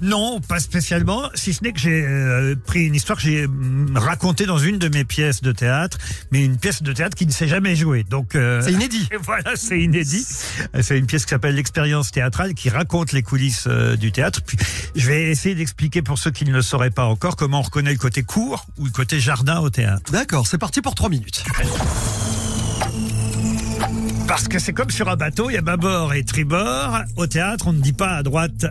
Non, pas spécialement, si ce n'est que j'ai euh, pris une histoire que j'ai hum, racontée dans une de mes pièces de théâtre, mais une pièce de théâtre qui ne s'est jamais jouée. Donc euh, C'est inédit. voilà, c'est inédit. Euh, C'est une pièce qui s'appelle L'expérience théâtrale qui raconte les coulisses du théâtre. Puis je vais essayer d'expliquer pour ceux qui ne le sauraient pas encore comment on reconnaît le côté court ou le côté jardin au théâtre. D'accord, c'est parti pour 3 minutes. Parce que c'est comme sur un bateau, il y a bâbord et tribord. Au théâtre, on ne dit pas à droite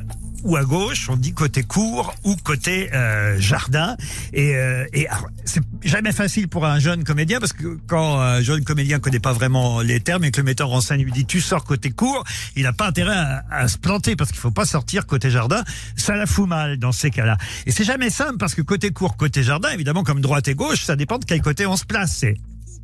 ou à gauche, on dit côté court ou côté euh, jardin. Et, euh, et c'est jamais facile pour un jeune comédien parce que quand un jeune comédien connaît pas vraiment les termes et que le metteur en scène lui dit tu sors côté court, il n'a pas intérêt à, se planter parce qu'il faut pas sortir côté jardin. Ça la fout mal dans ces cas-là. Et c'est jamais simple parce que côté court, côté jardin, évidemment comme droite et gauche, ça dépend de quel côté on se place.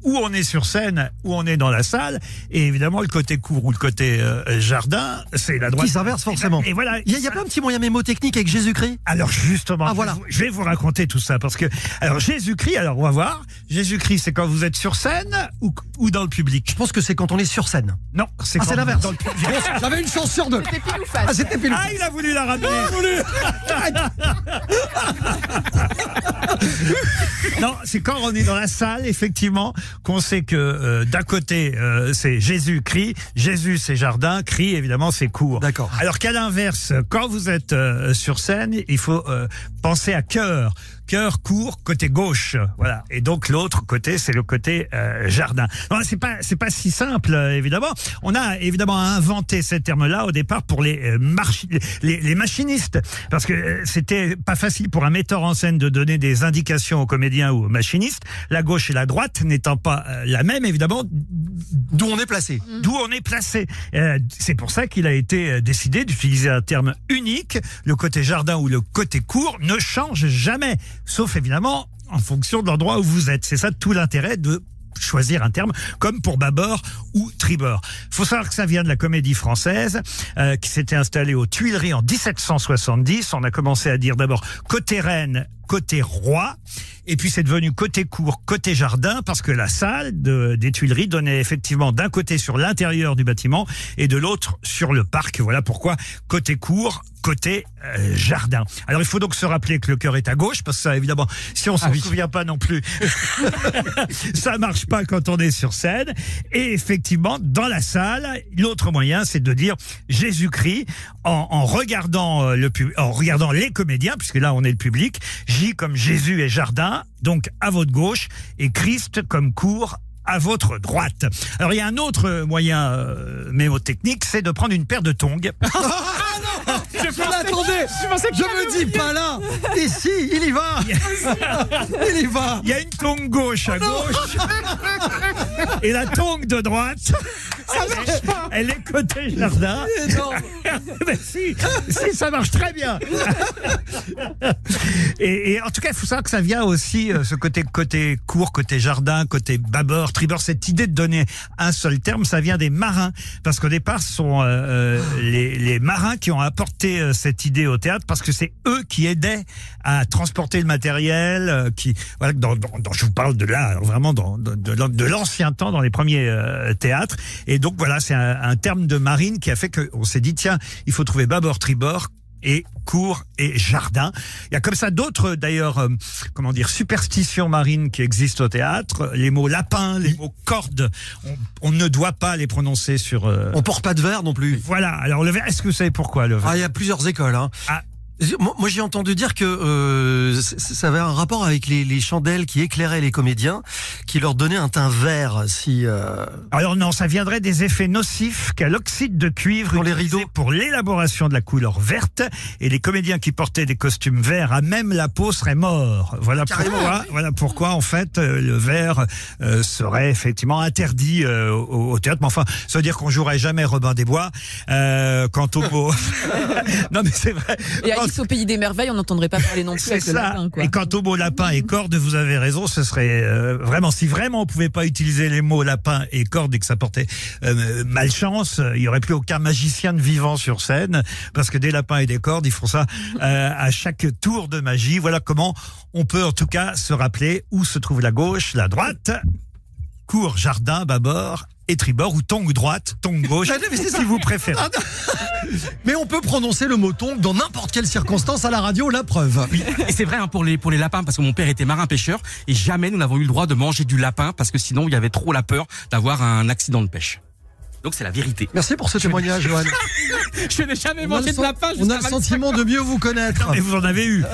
Où on est sur scène, où on est dans la salle, et évidemment le côté court ou le côté euh, jardin, c'est la droite. Qui s'inverse forcément. Et voilà. Il n'y a, pas un petit moyen mémotechnique avec Jésus-Christ Alors justement, Ah, voilà. je vais vous- raconter tout ça parce que alors Jésus-Christ, alors on va voir. Jésus-Christ, c'est quand vous êtes sur scène ou, ou dans le public? Je pense que c'est quand on est sur scène. Non, c'est Ah, l'inverse. dans le public. J'avais une chance sur deux. Ah, c'était pile. Ah, il a voulu la ramener. non, c'est quand on est dans la salle, effectivement, qu'on sait que euh, d'un côté euh, c'est Jésus crie, Jésus c'est jardin, crie évidemment c'est court. D'accord. Alors qu'à l'inverse, quand vous êtes euh, sur scène, il faut euh, penser à cœur. Cœur court côté gauche, voilà. Et donc l'autre côté, c'est le côté euh, jardin. C'est pas c'est pas si simple euh, évidemment. On a évidemment inventé ces termes-là au départ pour les euh, les, machinistes parce que c'était pas facile pour un metteur en scène de donner des indications aux comédiens ou aux machinistes. La gauche et la droite n'étant pas la même évidemment, D'où on est placé. d'où on est placé. Euh, c'est pour ça qu'il a été euh, décidé d'utiliser un terme unique. Le côté jardin ou le côté court ne change jamais, sauf évidemment en fonction de l'endroit où vous êtes. C'est ça tout l'intérêt de choisir un terme comme pour bâbord ou tribord. Faut savoir que ça vient de la comédie française euh, qui s'était installée aux Tuileries en 1770. On a commencé à dire d'abord côté reine, côté roi, et puis c'est devenu côté court, côté jardin, parce que la salle de, des Tuileries donnait effectivement d'un côté sur l'intérieur du bâtiment et de l'autre sur le parc. Voilà pourquoi côté court, côté euh, jardin. Alors il faut donc se rappeler que le cœur est à gauche, parce que ça évidemment, si on s'en oui. souvient pas non plus, ça marche pas quand on est sur scène. Et effectivement, dans la salle, l'autre moyen, c'est de dire Jésus-Christ en, en regardant euh, le en regardant les comédiens, puisque là on est le public. J comme Jésus et jardin, donc à votre gauche, et Christ comme court à votre droite. Alors il y a un autre moyen euh, mémotechnique, c'est de prendre une paire de tongs. Je attendez, je me dis pas là. Ici, il y va. Il y va. Il y a une tongue gauche à gauche et la tongue de droite. Elle est côté jardin. Mais si, si, ça marche très bien. Et, et en tout cas, il faut savoir que ça vient aussi, euh, ce côté côté court, côté jardin, côté bâbord, tribord. Cette idée de donner un seul terme, ça vient des marins. Parce qu'au départ, ce sont euh, euh, les, les marins qui ont apporté euh, cette idée au théâtre, parce que c'est eux qui aidaient à transporter le matériel, qui voilà, dans, dans, dans- je vous parle de là, vraiment dans, de, de, l'an- de l'ancien temps, dans les premiers théâtres. Et donc voilà, c'est un, un terme de marine qui a fait qu'on s'est dit tiens, il faut trouver bâbord, tribord et cour et jardin. Il y a comme ça d'autres d'ailleurs euh, comment dire superstitions marines qui existent au théâtre. Les mots lapin, les mots corde, on, on ne doit pas les prononcer sur. euh, On porte pas de verre non plus. Voilà. Alors le verre, est-ce que vous savez pourquoi le verre? Ah, il y a plusieurs écoles. Hein. Ah. Moi, j'ai entendu dire que euh, ça avait un rapport avec les, les chandelles qui éclairaient les comédiens, qui leur donnaient un teint vert. Si euh, Alors non, ça viendrait des effets nocifs qu'a l'oxyde de cuivre Pour les rideaux. pour l'élaboration de la couleur verte. Et les comédiens qui portaient des costumes verts à même la peau seraient morts. Voilà Carrément. pourquoi. Voilà pourquoi en fait euh, le vert euh, serait effectivement interdit euh, au, au théâtre. Mais enfin, ça veut dire qu'on jouerait jamais Robin des Bois. Euh, quant au mot, non mais c'est vrai. Alice au pays des merveilles, on n'entendrait pas parler non plus C'est ça. lapin, quoi. Et quant au mot lapin et corde, vous avez raison, ce serait euh, vraiment, si vraiment on pouvait pas utiliser les mots lapin et corde et que ça portait euh, malchance, il y aurait plus aucun magicien de vivant sur scène, parce que des lapins et des cordes, ils font ça euh, à chaque tour de magie. Voilà comment on peut en tout cas se rappeler où se trouve la gauche, la droite, cours, jardin, bâbord et tribord, ou tongue droite, tongue gauche, Ah, si vous préférez. Mais on peut prononcer le mot tongue dans n'importe quelle circonstance à la radio, la preuve. Et c'est vrai hein, pour les pour les lapins parce que mon père était marin pêcheur et jamais nous n'avons eu le droit de manger du lapin parce que sinon il y avait trop la peur d'avoir un accident de pêche. Donc c'est la vérité. Merci pour ce témoignage, Johan. Je n'ai jamais On mangé de lapin. on a le 25 sentiment de mieux vous connaître. Et vous en avez eu.